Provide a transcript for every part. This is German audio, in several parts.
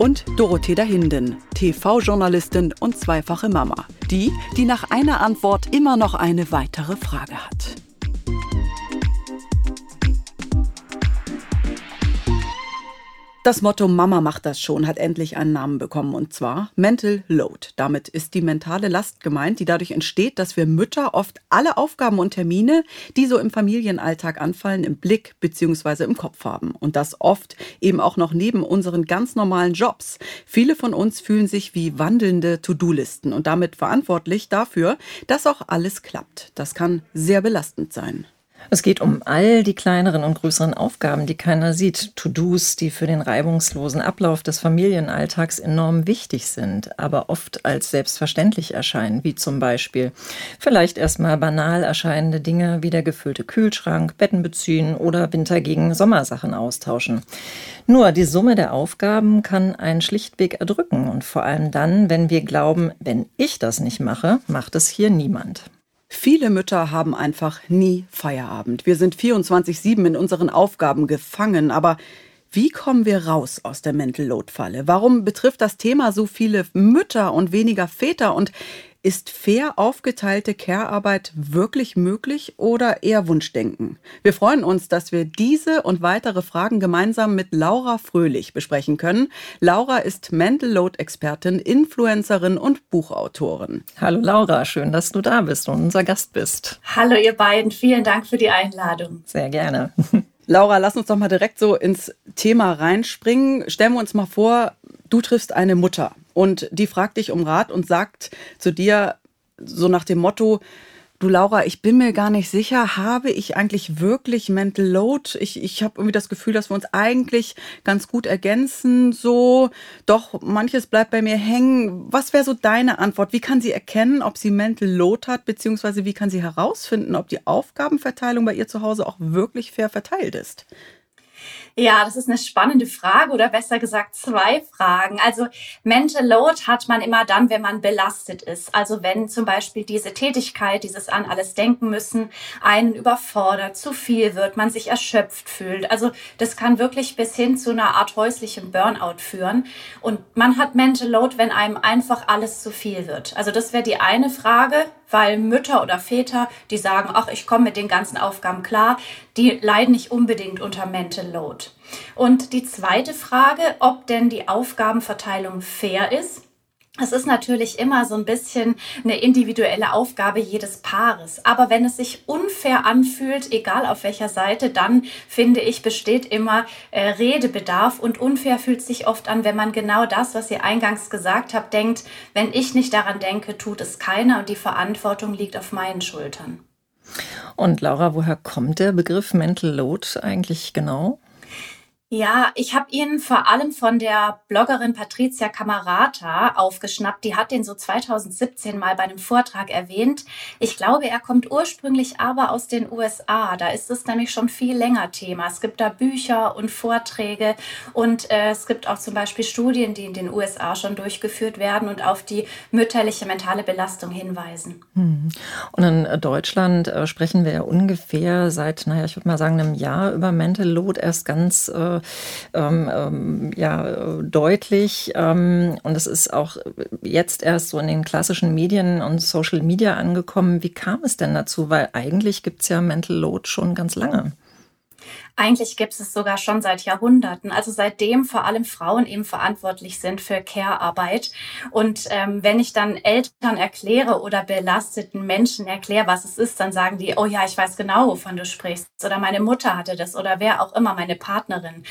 und Dorothea Hinden, TV-Journalistin und zweifache Mama. Die, die nach einer Antwort immer noch eine weitere Frage hat. Das Motto Mama macht das schon hat endlich einen Namen bekommen und zwar Mental Load. Damit ist die mentale Last gemeint, die dadurch entsteht, dass wir Mütter oft alle Aufgaben und Termine, die so im Familienalltag anfallen, im Blick bzw. im Kopf haben. Und das oft eben auch noch neben unseren ganz normalen Jobs. Viele von uns fühlen sich wie wandelnde To-Do-Listen und damit verantwortlich dafür, dass auch alles klappt. Das kann sehr belastend sein. Es geht um all die kleineren und größeren Aufgaben, die keiner sieht, To-Dos, die für den reibungslosen Ablauf des Familienalltags enorm wichtig sind, aber oft als selbstverständlich erscheinen, wie zum Beispiel vielleicht erstmal banal erscheinende Dinge wie der gefüllte Kühlschrank, Betten beziehen oder Winter gegen Sommersachen austauschen. Nur die Summe der Aufgaben kann einen schlichtweg erdrücken und vor allem dann, wenn wir glauben, wenn ich das nicht mache, macht es hier niemand. Viele Mütter haben einfach nie Feierabend. Wir sind 24-7 in unseren Aufgaben gefangen. Aber wie kommen wir raus aus der Mental Load Falle? Warum betrifft das Thema so viele Mütter und weniger Väter? Und ist fair aufgeteilte Care-Arbeit wirklich möglich oder eher Wunschdenken? Wir freuen uns, dass wir diese und weitere Fragen gemeinsam mit Laura Fröhlich besprechen können. Laura ist Mental Load-Expertin, Influencerin und Buchautorin. Hallo Laura, schön, dass du da bist und unser Gast bist. Hallo ihr beiden, vielen Dank für die Einladung. Sehr gerne. Laura, lass uns doch mal direkt so ins Thema reinspringen. Stellen wir uns mal vor, du triffst eine Mutter und die fragt dich um Rat und sagt zu dir so nach dem Motto, Du Laura, ich bin mir gar nicht sicher, habe ich eigentlich wirklich Mental Load? Ich, ich habe irgendwie das Gefühl, dass wir uns eigentlich ganz gut ergänzen. So, doch manches bleibt bei mir hängen. Was wäre so deine Antwort? Wie kann sie erkennen, ob sie Mental Load hat, beziehungsweise wie kann sie herausfinden, ob die Aufgabenverteilung bei ihr zu Hause auch wirklich fair verteilt ist? Ja, das ist eine spannende Frage oder besser gesagt zwei Fragen. Also Mental Load hat man immer dann, wenn man belastet ist. Also wenn zum Beispiel diese Tätigkeit, dieses an alles denken müssen, einen überfordert, zu viel wird, man sich erschöpft fühlt. Also das kann wirklich bis hin zu einer Art häuslichem Burnout führen. Und man hat Mental Load, wenn einem einfach alles zu viel wird. Also das wäre die eine Frage, weil Mütter oder Väter, die sagen, ach, ich komme mit den ganzen Aufgaben klar, die leiden nicht unbedingt unter Mental Load. Und die zweite Frage, ob denn die Aufgabenverteilung fair ist. Es ist natürlich immer so ein bisschen eine individuelle Aufgabe jedes Paares. Aber wenn es sich unfair anfühlt, egal auf welcher Seite, dann finde ich, besteht immer äh, Redebedarf. Und unfair fühlt sich oft an, wenn man genau das, was ihr eingangs gesagt habt, denkt, wenn ich nicht daran denke, tut es keiner und die Verantwortung liegt auf meinen Schultern. Und Laura, woher kommt der Begriff Mental Load eigentlich genau? Ja, ich habe ihn vor allem von der Bloggerin Patricia Camarata aufgeschnappt. Die hat den so 2017 mal bei einem Vortrag erwähnt. Ich glaube, er kommt ursprünglich aber aus den USA. Da ist es nämlich schon viel länger Thema. Es gibt da Bücher und Vorträge und äh, es gibt auch zum Beispiel Studien, die in den USA schon durchgeführt werden und auf die mütterliche mentale Belastung hinweisen. Hm. Und in Deutschland äh, sprechen wir ja ungefähr seit, naja, ich würde mal sagen, einem Jahr über Mental Load erst ganz äh, ähm, ähm, ja, deutlich. Ähm, und es ist auch jetzt erst so in den klassischen Medien und Social Media angekommen. Wie kam es denn dazu? Weil eigentlich gibt es ja Mental Load schon ganz lange. Eigentlich gibt es sogar schon seit Jahrhunderten. Also seitdem vor allem Frauen eben verantwortlich sind für Care-Arbeit. Und ähm, wenn ich dann Eltern erkläre oder belasteten Menschen erkläre, was es ist, dann sagen die, oh ja, ich weiß genau, wovon du sprichst. Oder meine Mutter hatte das oder wer auch immer, meine Partnerin.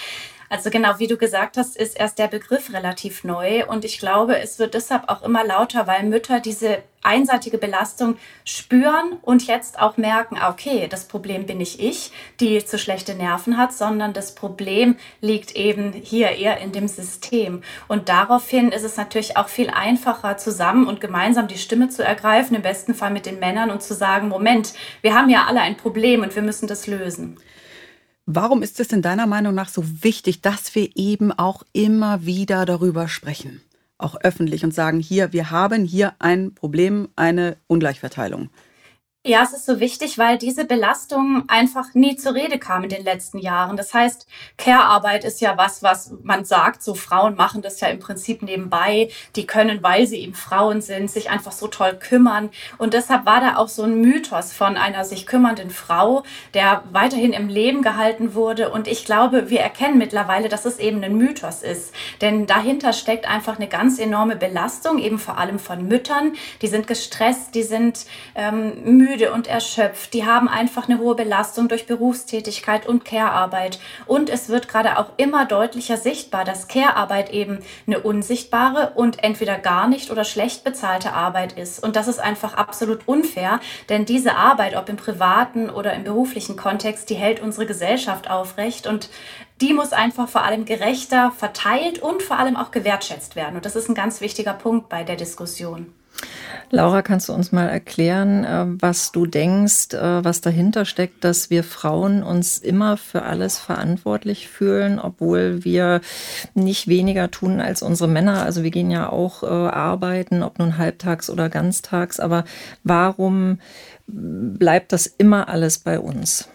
Also genau, wie du gesagt hast, ist erst der Begriff relativ neu und ich glaube, es wird deshalb auch immer lauter, weil Mütter diese einseitige Belastung spüren und jetzt auch merken, okay, das Problem bin nicht ich, die zu schlechte Nerven hat, sondern das Problem liegt eben hier eher in dem System. Und daraufhin ist es natürlich auch viel einfacher, zusammen und gemeinsam die Stimme zu ergreifen, im besten Fall mit den Männern und zu sagen, Moment, wir haben ja alle ein Problem und wir müssen das lösen. Warum ist es in deiner Meinung nach so wichtig, dass wir eben auch immer wieder darüber sprechen? Auch öffentlich und sagen, hier, wir haben hier ein Problem, eine Ungleichverteilung. Ja, es ist so wichtig, weil diese Belastung einfach nie zur Rede kam in den letzten Jahren. Das heißt, Care-Arbeit ist ja was, was man sagt, so Frauen machen das ja im Prinzip nebenbei. Die können, weil sie eben Frauen sind, sich einfach so toll kümmern. Und deshalb war da auch so ein Mythos von einer sich kümmernden Frau, der weiterhin im Leben gehalten wurde. Und ich glaube, wir erkennen mittlerweile, dass es eben ein Mythos ist. Denn dahinter steckt einfach eine ganz enorme Belastung, eben vor allem von Müttern. Die sind gestresst, die sind ähm, müde müde und erschöpft. Die haben einfach eine hohe Belastung durch Berufstätigkeit und Care-Arbeit. Und es wird gerade auch immer deutlicher sichtbar, dass Care-Arbeit eben eine unsichtbare und entweder gar nicht oder schlecht bezahlte Arbeit ist. Und das ist einfach absolut unfair, denn diese Arbeit, ob im privaten oder im beruflichen Kontext, die hält unsere Gesellschaft aufrecht und die muss einfach vor allem gerechter verteilt und vor allem auch gewertschätzt werden. Und das ist ein ganz wichtiger Punkt bei der Diskussion. Laura, kannst du uns mal erklären, äh, was du denkst, äh, was dahinter steckt, dass wir Frauen uns immer für alles verantwortlich fühlen, obwohl wir nicht weniger tun als unsere Männer? Also wir gehen ja auch äh, arbeiten, ob nun halbtags oder ganztags, aber warum bleibt das immer alles bei uns?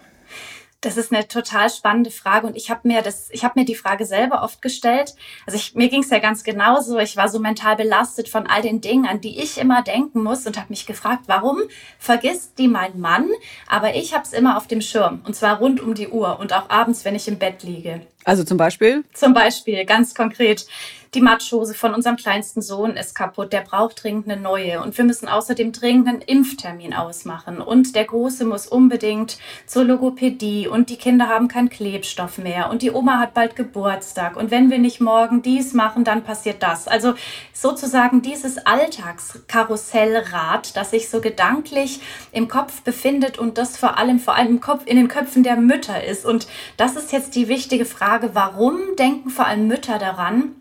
Das ist eine total spannende Frage und ich habe mir das, ich habe mir die Frage selber oft gestellt. Also ich, mir ging es ja ganz genauso. Ich war so mental belastet von all den Dingen, an die ich immer denken muss und habe mich gefragt, warum vergisst die mein Mann? Aber ich habe es immer auf dem Schirm und zwar rund um die Uhr und auch abends, wenn ich im Bett liege. Also zum Beispiel? Zum Beispiel, ganz konkret. Die Matschhose von unserem kleinsten Sohn ist kaputt, der braucht dringend eine neue. Und wir müssen außerdem dringend einen Impftermin ausmachen. Und der Große muss unbedingt zur Logopädie und die Kinder haben keinen Klebstoff mehr. Und die Oma hat bald Geburtstag. Und wenn wir nicht morgen dies machen, dann passiert das. Also sozusagen dieses Alltagskarussellrad, das sich so gedanklich im Kopf befindet und das vor allem, vor allem im Kopf, in den Köpfen der Mütter ist. Und das ist jetzt die wichtige Frage, warum denken vor allem Mütter daran,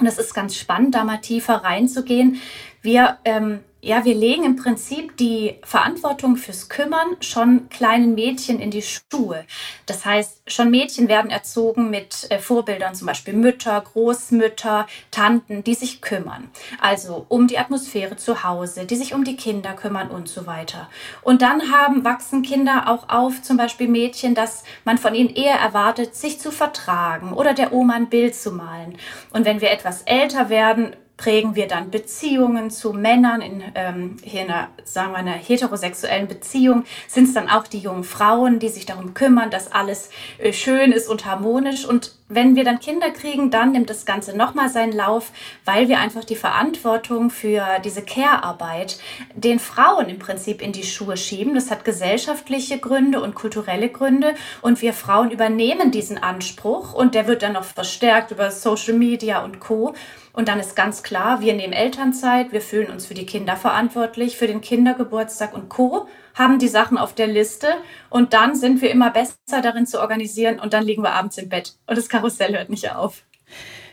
und es ist ganz spannend, da mal tiefer reinzugehen. Wir ähm, ja, wir legen im Prinzip die Verantwortung fürs Kümmern schon kleinen Mädchen in die Schuhe. Das heißt, schon Mädchen werden erzogen mit äh, Vorbildern, zum Beispiel Mütter, Großmütter, Tanten, die sich kümmern. Also um die Atmosphäre zu Hause, die sich um die Kinder kümmern und so weiter. Und dann haben, wachsen Kinder auch auf, zum Beispiel Mädchen, dass man von ihnen eher erwartet, sich zu vertragen oder der Oma ein Bild zu malen. Und wenn wir etwas älter werden, prägen wir dann Beziehungen zu Männern in, ähm, hier in einer, sagen wir, einer heterosexuellen Beziehung, sind es dann auch die jungen Frauen, die sich darum kümmern, dass alles äh, schön ist und harmonisch. Und wenn wir dann Kinder kriegen, dann nimmt das Ganze nochmal seinen Lauf, weil wir einfach die Verantwortung für diese Care-Arbeit den Frauen im Prinzip in die Schuhe schieben. Das hat gesellschaftliche Gründe und kulturelle Gründe. Und wir Frauen übernehmen diesen Anspruch und der wird dann noch verstärkt über Social Media und Co. Und dann ist ganz klar, wir nehmen Elternzeit, wir fühlen uns für die Kinder verantwortlich, für den Kindergeburtstag und Co., haben die Sachen auf der Liste und dann sind wir immer besser darin zu organisieren und dann liegen wir abends im Bett und das Karussell hört nicht auf.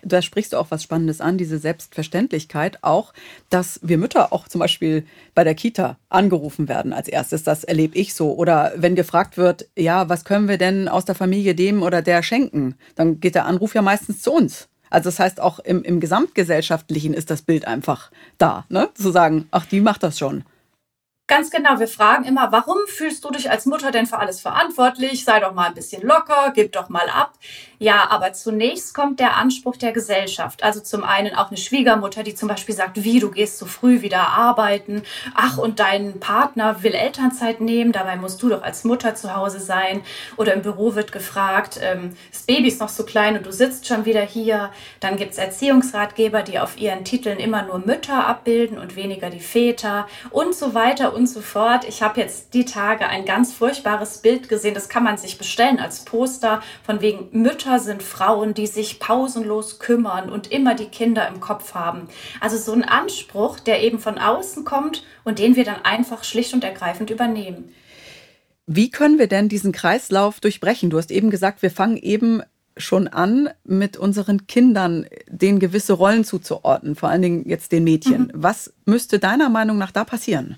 Da sprichst du auch was Spannendes an, diese Selbstverständlichkeit auch, dass wir Mütter auch zum Beispiel bei der Kita angerufen werden als erstes. Das erlebe ich so. Oder wenn gefragt wird, ja, was können wir denn aus der Familie dem oder der schenken, dann geht der Anruf ja meistens zu uns. Also das heißt, auch im, im Gesamtgesellschaftlichen ist das Bild einfach da, ne? Zu sagen, ach, die macht das schon. Ganz genau, wir fragen immer, warum fühlst du dich als Mutter denn für alles verantwortlich? Sei doch mal ein bisschen locker, gib doch mal ab. Ja, aber zunächst kommt der Anspruch der Gesellschaft. Also zum einen auch eine Schwiegermutter, die zum Beispiel sagt, wie, du gehst so früh wieder arbeiten. Ach, und dein Partner will Elternzeit nehmen, dabei musst du doch als Mutter zu Hause sein. Oder im Büro wird gefragt, ähm, das Baby ist noch so klein und du sitzt schon wieder hier. Dann gibt's Erziehungsratgeber, die auf ihren Titeln immer nur Mütter abbilden und weniger die Väter und so weiter und so fort. Ich habe jetzt die Tage ein ganz furchtbares Bild gesehen, das kann man sich bestellen als Poster, von wegen Mütter sind Frauen, die sich pausenlos kümmern und immer die Kinder im Kopf haben. Also so ein Anspruch, der eben von außen kommt und den wir dann einfach schlicht und ergreifend übernehmen. Wie können wir denn diesen Kreislauf durchbrechen? Du hast eben gesagt, wir fangen eben schon an, mit unseren Kindern den gewisse Rollen zuzuordnen, vor allen Dingen jetzt den Mädchen. Mhm. Was müsste deiner Meinung nach da passieren?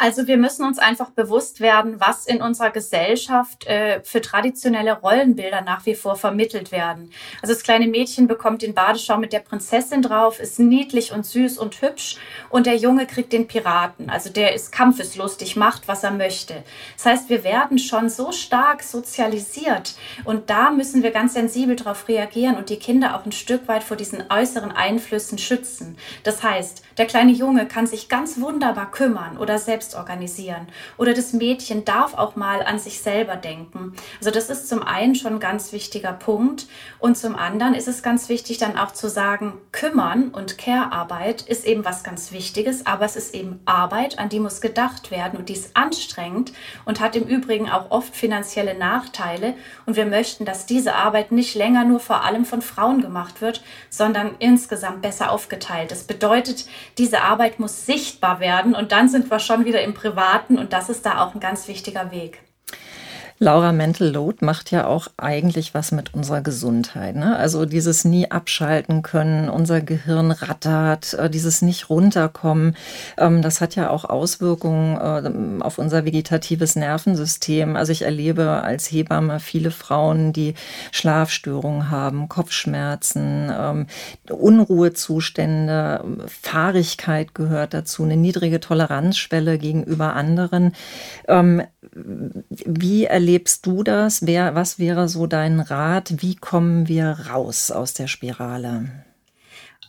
Also wir müssen uns einfach bewusst werden, was in unserer Gesellschaft äh, für traditionelle Rollenbilder nach wie vor vermittelt werden. Also das kleine Mädchen bekommt den Badeschau mit der Prinzessin drauf, ist niedlich und süß und hübsch und der Junge kriegt den Piraten. Also der ist kampfeslustig, macht, was er möchte. Das heißt, wir werden schon so stark sozialisiert und da müssen wir ganz sensibel darauf reagieren und die Kinder auch ein Stück weit vor diesen äußeren Einflüssen schützen. Das heißt, der kleine Junge kann sich ganz wunderbar kümmern oder selbst selbst organisieren. Oder das Mädchen darf auch mal an sich selber denken. Also das ist zum einen schon ein ganz wichtiger Punkt. Und zum anderen ist es ganz wichtig dann auch zu sagen, kümmern und Care-Arbeit ist eben was ganz Wichtiges, aber es ist eben Arbeit, an die muss gedacht werden und die ist anstrengend und hat im Übrigen auch oft finanzielle Nachteile. Und wir möchten, dass diese Arbeit nicht länger nur vor allem von Frauen gemacht wird, sondern insgesamt besser aufgeteilt. Das bedeutet, diese Arbeit muss sichtbar werden und dann sind wir schon wieder im Privaten und das ist da auch ein ganz wichtiger Weg. Laura Mental Load macht ja auch eigentlich was mit unserer Gesundheit. Ne? Also dieses nie abschalten können, unser Gehirn rattert, äh, dieses nicht runterkommen. Ähm, das hat ja auch Auswirkungen äh, auf unser vegetatives Nervensystem. Also ich erlebe als Hebamme viele Frauen, die Schlafstörungen haben, Kopfschmerzen, ähm, Unruhezustände, Fahrigkeit gehört dazu, eine niedrige Toleranzschwelle gegenüber anderen. Ähm, wie erlebst du das? Wer, was wäre so dein Rat? Wie kommen wir raus aus der Spirale?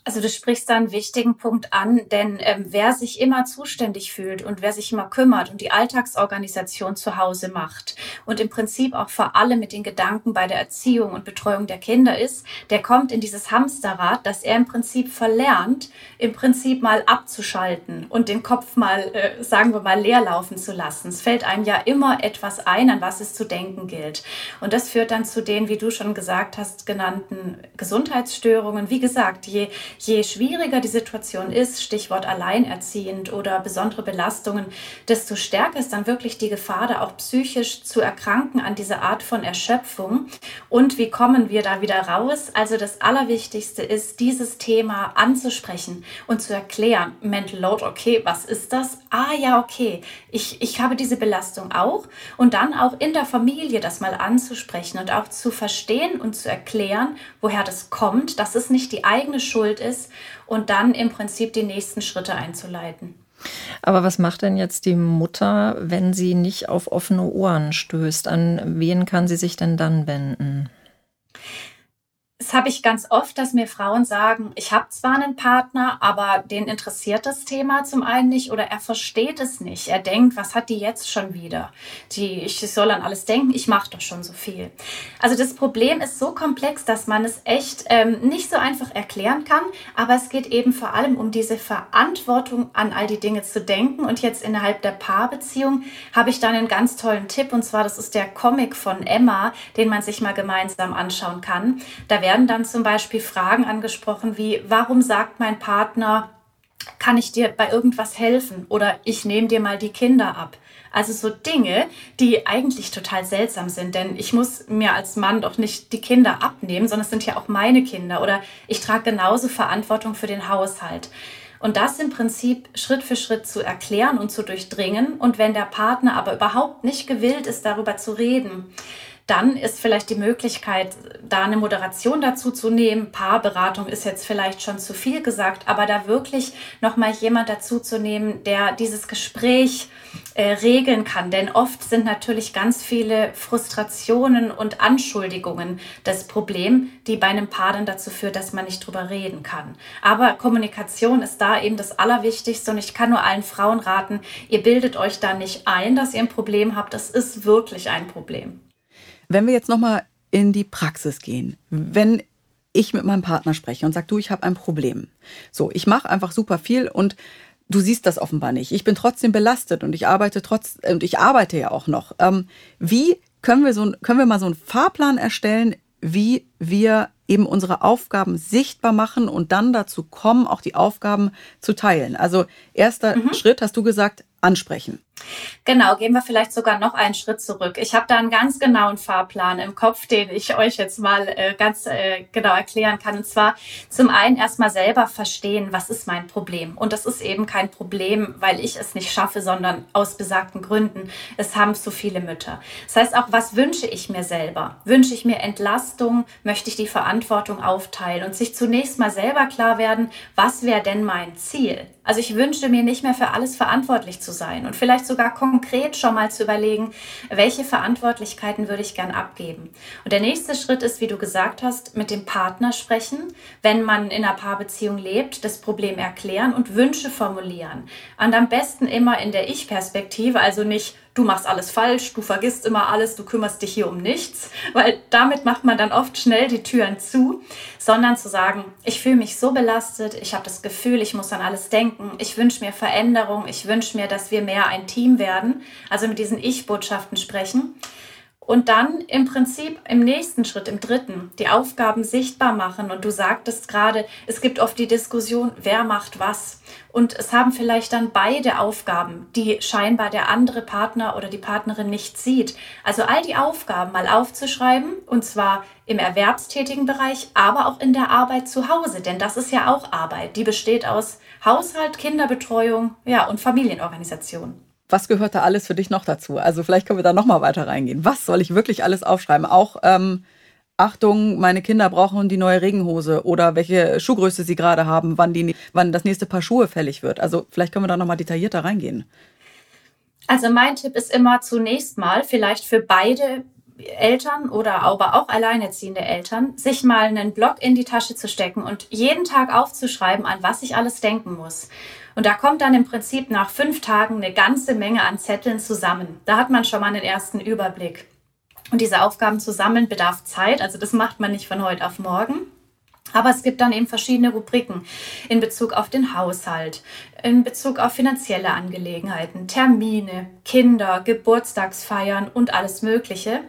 Also du sprichst da einen wichtigen Punkt an, denn ähm, wer sich immer zuständig fühlt und wer sich immer kümmert und die Alltagsorganisation zu Hause macht und im Prinzip auch vor allem mit den Gedanken bei der Erziehung und Betreuung der Kinder ist, der kommt in dieses Hamsterrad, dass er im Prinzip verlernt, im Prinzip mal abzuschalten und den Kopf mal, äh, sagen wir mal, leer laufen zu lassen. Es fällt einem ja immer etwas ein, an was es zu denken gilt. Und das führt dann zu den, wie du schon gesagt hast, genannten Gesundheitsstörungen. Wie gesagt, je je schwieriger die Situation ist, Stichwort alleinerziehend oder besondere Belastungen, desto stärker ist dann wirklich die Gefahr, da auch psychisch zu erkranken an dieser Art von Erschöpfung. Und wie kommen wir da wieder raus? Also das Allerwichtigste ist, dieses Thema anzusprechen und zu erklären. Mental Load, okay, was ist das? Ah ja, okay, ich, ich habe diese Belastung auch. Und dann auch in der Familie das mal anzusprechen und auch zu verstehen und zu erklären, woher das kommt, dass es nicht die eigene Schuld ist und dann im Prinzip die nächsten Schritte einzuleiten. Aber was macht denn jetzt die Mutter, wenn sie nicht auf offene Ohren stößt? An wen kann sie sich denn dann wenden? Das habe ich ganz oft, dass mir Frauen sagen, ich habe zwar einen Partner, aber den interessiert das Thema zum einen nicht oder er versteht es nicht. Er denkt, was hat die jetzt schon wieder? Die, ich soll an alles denken, ich mache doch schon so viel. Also das Problem ist so komplex, dass man es echt ähm, nicht so einfach erklären kann, aber es geht eben vor allem um diese Verantwortung, an all die Dinge zu denken. Und jetzt innerhalb der Paarbeziehung habe ich dann einen ganz tollen Tipp und zwar, das ist der Comic von Emma, den man sich mal gemeinsam anschauen kann. Da werden dann zum Beispiel Fragen angesprochen wie, warum sagt mein Partner, kann ich dir bei irgendwas helfen oder ich nehme dir mal die Kinder ab. Also so Dinge, die eigentlich total seltsam sind, denn ich muss mir als Mann doch nicht die Kinder abnehmen, sondern es sind ja auch meine Kinder oder ich trage genauso Verantwortung für den Haushalt. Und das im Prinzip Schritt für Schritt zu erklären und zu durchdringen. Und wenn der Partner aber überhaupt nicht gewillt ist, darüber zu reden, dann ist vielleicht die Möglichkeit, da eine Moderation dazu zu nehmen. Paarberatung ist jetzt vielleicht schon zu viel gesagt, aber da wirklich nochmal jemand dazu zu nehmen, der dieses Gespräch äh, regeln kann. Denn oft sind natürlich ganz viele Frustrationen und Anschuldigungen das Problem, die bei einem Paar dann dazu führt, dass man nicht drüber reden kann. Aber Kommunikation ist da eben das Allerwichtigste und ich kann nur allen Frauen raten, ihr bildet euch da nicht ein, dass ihr ein Problem habt. Das ist wirklich ein Problem. Wenn wir jetzt nochmal in die Praxis gehen, wenn ich mit meinem Partner spreche und sage, du, ich habe ein Problem. So, ich mache einfach super viel und du siehst das offenbar nicht. Ich bin trotzdem belastet und ich arbeite trotz und ich arbeite ja auch noch. Ähm, wie können wir so können wir mal so einen Fahrplan erstellen, wie wir eben unsere Aufgaben sichtbar machen und dann dazu kommen, auch die Aufgaben zu teilen. Also erster mhm. Schritt, hast du gesagt, ansprechen. Genau, gehen wir vielleicht sogar noch einen Schritt zurück. Ich habe da einen ganz genauen Fahrplan im Kopf, den ich euch jetzt mal äh, ganz äh, genau erklären kann. Und zwar zum einen erstmal selber verstehen, was ist mein Problem. Und das ist eben kein Problem, weil ich es nicht schaffe, sondern aus besagten Gründen. Es haben zu viele Mütter. Das heißt auch, was wünsche ich mir selber? Wünsche ich mir Entlastung? Möchte ich die Verantwortung aufteilen? Und sich zunächst mal selber klar werden, was wäre denn mein Ziel? Also ich wünsche mir nicht mehr für alles verantwortlich zu sein und vielleicht sogar konkret schon mal zu überlegen, welche Verantwortlichkeiten würde ich gern abgeben. Und der nächste Schritt ist, wie du gesagt hast, mit dem Partner sprechen, wenn man in einer Paarbeziehung lebt, das Problem erklären und Wünsche formulieren. Und am besten immer in der Ich-Perspektive, also nicht du machst alles falsch, du vergisst immer alles, du kümmerst dich hier um nichts, weil damit macht man dann oft schnell die Türen zu, sondern zu sagen, ich fühle mich so belastet, ich habe das Gefühl, ich muss an alles denken, ich wünsche mir Veränderung, ich wünsche mir, dass wir mehr ein Team werden, also mit diesen Ich-Botschaften sprechen. Und dann im Prinzip im nächsten Schritt, im dritten, die Aufgaben sichtbar machen. Und du sagtest gerade, es gibt oft die Diskussion, wer macht was. Und es haben vielleicht dann beide Aufgaben, die scheinbar der andere Partner oder die Partnerin nicht sieht. Also all die Aufgaben mal aufzuschreiben, und zwar im erwerbstätigen Bereich, aber auch in der Arbeit zu Hause. Denn das ist ja auch Arbeit. Die besteht aus Haushalt, Kinderbetreuung ja, und Familienorganisation was gehört da alles für dich noch dazu? Also vielleicht können wir da noch mal weiter reingehen. Was soll ich wirklich alles aufschreiben? Auch ähm, Achtung, meine Kinder brauchen die neue Regenhose oder welche Schuhgröße sie gerade haben, wann, die, wann das nächste Paar Schuhe fällig wird. Also vielleicht können wir da noch mal detaillierter reingehen. Also mein Tipp ist immer zunächst mal vielleicht für beide Eltern oder aber auch alleinerziehende Eltern, sich mal einen Block in die Tasche zu stecken und jeden Tag aufzuschreiben, an was ich alles denken muss. Und da kommt dann im Prinzip nach fünf Tagen eine ganze Menge an Zetteln zusammen. Da hat man schon mal einen ersten Überblick. Und diese Aufgaben zu sammeln bedarf Zeit, also das macht man nicht von heute auf morgen. Aber es gibt dann eben verschiedene Rubriken in Bezug auf den Haushalt, in Bezug auf finanzielle Angelegenheiten, Termine, Kinder, Geburtstagsfeiern und alles Mögliche.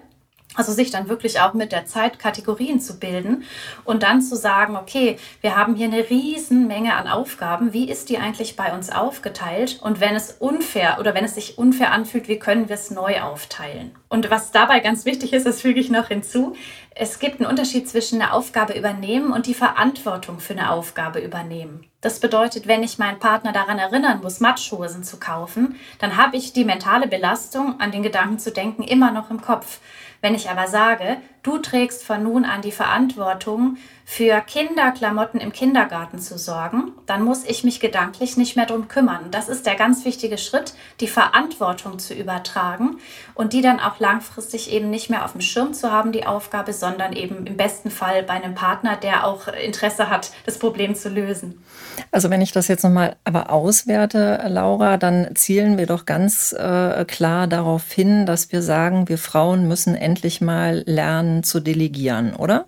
Also sich dann wirklich auch mit der Zeit Kategorien zu bilden und dann zu sagen, okay, wir haben hier eine riesen Menge an Aufgaben. Wie ist die eigentlich bei uns aufgeteilt? Und wenn es unfair oder wenn es sich unfair anfühlt, wie können wir es neu aufteilen? Und was dabei ganz wichtig ist, das füge ich noch hinzu. Es gibt einen Unterschied zwischen eine Aufgabe übernehmen und die Verantwortung für eine Aufgabe übernehmen. Das bedeutet, wenn ich meinen Partner daran erinnern muss, Matschhosen zu kaufen, dann habe ich die mentale Belastung, an den Gedanken zu denken, immer noch im Kopf. Wenn ich aber sage, du trägst von nun an die Verantwortung, für Kinderklamotten im Kindergarten zu sorgen, dann muss ich mich gedanklich nicht mehr drum kümmern. Das ist der ganz wichtige Schritt, die Verantwortung zu übertragen und die dann auch langfristig eben nicht mehr auf dem Schirm zu haben, die Aufgabe, sondern eben im besten Fall bei einem Partner, der auch Interesse hat, das Problem zu lösen. Also wenn ich das jetzt nochmal aber auswerte, Laura, dann zielen wir doch ganz äh, klar darauf hin, dass wir sagen, wir Frauen müssen endlich mal lernen zu delegieren, oder?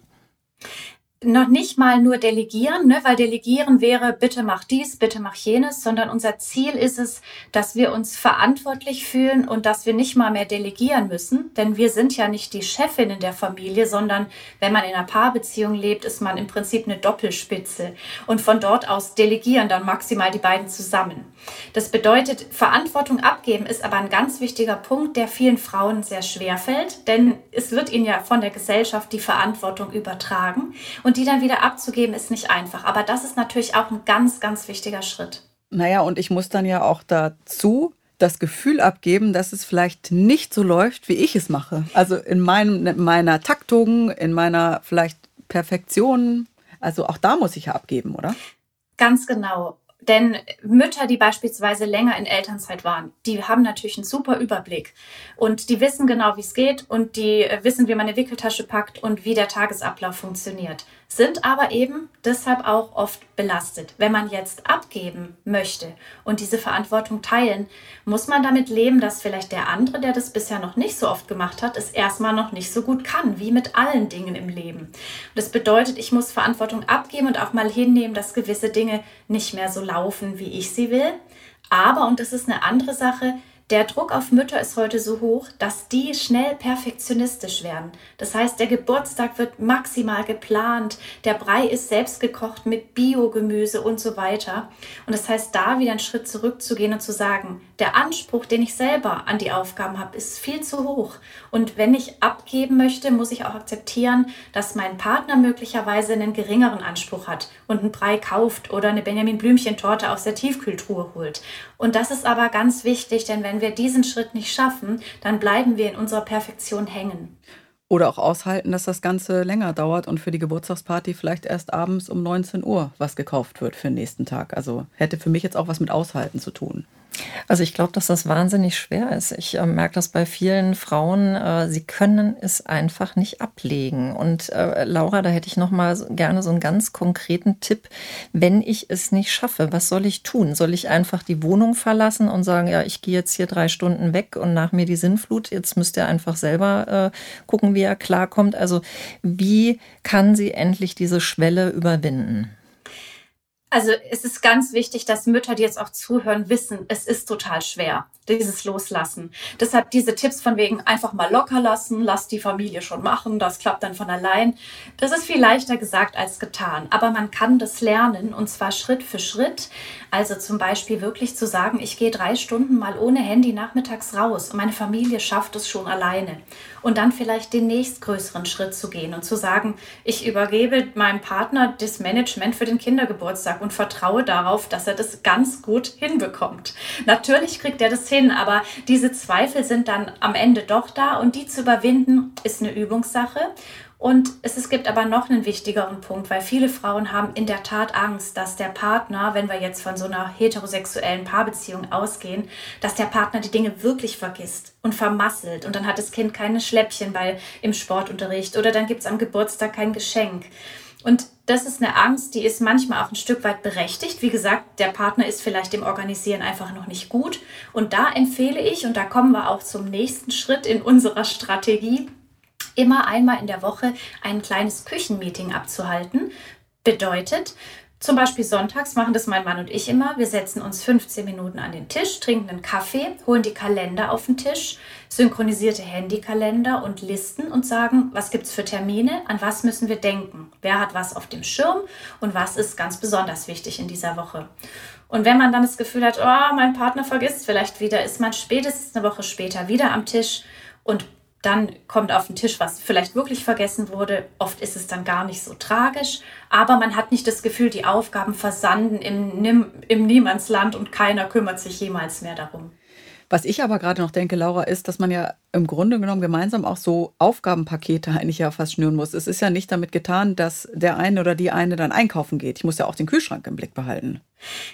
Noch nicht mal nur delegieren, ne, weil delegieren wäre, bitte mach dies, bitte mach jenes, sondern unser Ziel ist es, dass wir uns verantwortlich fühlen und dass wir nicht mal mehr delegieren müssen, denn wir sind ja nicht die Chefin in der Familie, sondern wenn man in einer Paarbeziehung lebt, ist man im Prinzip eine Doppelspitze. Und von dort aus delegieren dann maximal die beiden zusammen. Das bedeutet, Verantwortung abgeben ist aber ein ganz wichtiger Punkt, der vielen Frauen sehr schwer fällt, denn es wird ihnen ja von der Gesellschaft die Verantwortung übertragen. Und die dann wieder abzugeben ist nicht einfach. Aber das ist natürlich auch ein ganz, ganz wichtiger Schritt. Naja, und ich muss dann ja auch dazu das Gefühl abgeben, dass es vielleicht nicht so läuft, wie ich es mache. Also in, meinem, in meiner Taktung, in meiner vielleicht Perfektion. Also auch da muss ich ja abgeben, oder? Ganz genau. Denn Mütter, die beispielsweise länger in Elternzeit waren, die haben natürlich einen super Überblick und die wissen genau, wie es geht und die wissen, wie man eine Wickeltasche packt und wie der Tagesablauf funktioniert sind aber eben deshalb auch oft belastet. Wenn man jetzt abgeben möchte und diese Verantwortung teilen, muss man damit leben, dass vielleicht der andere, der das bisher noch nicht so oft gemacht hat, es erstmal noch nicht so gut kann, wie mit allen Dingen im Leben. das bedeutet, ich muss Verantwortung abgeben und auch mal hinnehmen, dass gewisse Dinge nicht mehr so laufen, wie ich sie will. Aber, und das ist eine andere Sache, der Druck auf Mütter ist heute so hoch, dass die schnell perfektionistisch werden. Das heißt, der Geburtstag wird maximal geplant, der Brei ist selbst gekocht mit Biogemüse und so weiter. Und das heißt, da wieder einen Schritt zurückzugehen und zu sagen, der Anspruch, den ich selber an die Aufgaben habe, ist viel zu hoch. Und wenn ich abgeben möchte, muss ich auch akzeptieren, dass mein Partner möglicherweise einen geringeren Anspruch hat und einen Brei kauft oder eine Benjamin Blümchen-Torte aus der Tiefkühltruhe holt. Und das ist aber ganz wichtig, denn wenn wir diesen Schritt nicht schaffen, dann bleiben wir in unserer Perfektion hängen. Oder auch aushalten, dass das Ganze länger dauert und für die Geburtstagsparty vielleicht erst abends um 19 Uhr was gekauft wird für den nächsten Tag. Also hätte für mich jetzt auch was mit Aushalten zu tun. Also ich glaube, dass das wahnsinnig schwer ist. Ich äh, merke das bei vielen Frauen. Äh, sie können es einfach nicht ablegen. Und äh, Laura, da hätte ich noch mal gerne so einen ganz konkreten Tipp. Wenn ich es nicht schaffe, was soll ich tun? Soll ich einfach die Wohnung verlassen und sagen, ja, ich gehe jetzt hier drei Stunden weg und nach mir die Sinnflut. Jetzt müsst ihr einfach selber äh, gucken, wie er klarkommt. Also wie kann sie endlich diese Schwelle überwinden? Also es ist ganz wichtig, dass Mütter, die jetzt auch zuhören, wissen, es ist total schwer, dieses Loslassen. Deshalb diese Tipps von wegen einfach mal locker lassen, lass die Familie schon machen, das klappt dann von allein. Das ist viel leichter gesagt als getan. Aber man kann das lernen und zwar Schritt für Schritt. Also zum Beispiel wirklich zu sagen, ich gehe drei Stunden mal ohne Handy nachmittags raus und meine Familie schafft es schon alleine. Und dann vielleicht den nächstgrößeren Schritt zu gehen und zu sagen, ich übergebe meinem Partner das Management für den Kindergeburtstag und vertraue darauf, dass er das ganz gut hinbekommt. Natürlich kriegt er das hin, aber diese Zweifel sind dann am Ende doch da und die zu überwinden ist eine Übungssache. Und es, es gibt aber noch einen wichtigeren Punkt, weil viele Frauen haben in der Tat Angst, dass der Partner, wenn wir jetzt von so einer heterosexuellen Paarbeziehung ausgehen, dass der Partner die Dinge wirklich vergisst und vermasselt und dann hat das Kind keine Schläppchen bei, im Sportunterricht oder dann gibt es am Geburtstag kein Geschenk. Und das ist eine Angst, die ist manchmal auch ein Stück weit berechtigt. Wie gesagt, der Partner ist vielleicht im Organisieren einfach noch nicht gut. Und da empfehle ich, und da kommen wir auch zum nächsten Schritt in unserer Strategie, immer einmal in der Woche ein kleines Küchenmeeting abzuhalten. Bedeutet, zum Beispiel sonntags machen das mein Mann und ich immer. Wir setzen uns 15 Minuten an den Tisch, trinken einen Kaffee, holen die Kalender auf den Tisch, synchronisierte Handykalender und Listen und sagen, was gibt es für Termine, an was müssen wir denken, wer hat was auf dem Schirm und was ist ganz besonders wichtig in dieser Woche. Und wenn man dann das Gefühl hat, oh, mein Partner vergisst vielleicht wieder, ist man spätestens eine Woche später wieder am Tisch und dann kommt auf den Tisch, was vielleicht wirklich vergessen wurde. Oft ist es dann gar nicht so tragisch, aber man hat nicht das Gefühl, die Aufgaben versanden im, im Niemandsland und keiner kümmert sich jemals mehr darum. Was ich aber gerade noch denke, Laura, ist, dass man ja im Grunde genommen gemeinsam auch so Aufgabenpakete eigentlich ja fast schnüren muss. Es ist ja nicht damit getan, dass der eine oder die eine dann einkaufen geht. Ich muss ja auch den Kühlschrank im Blick behalten.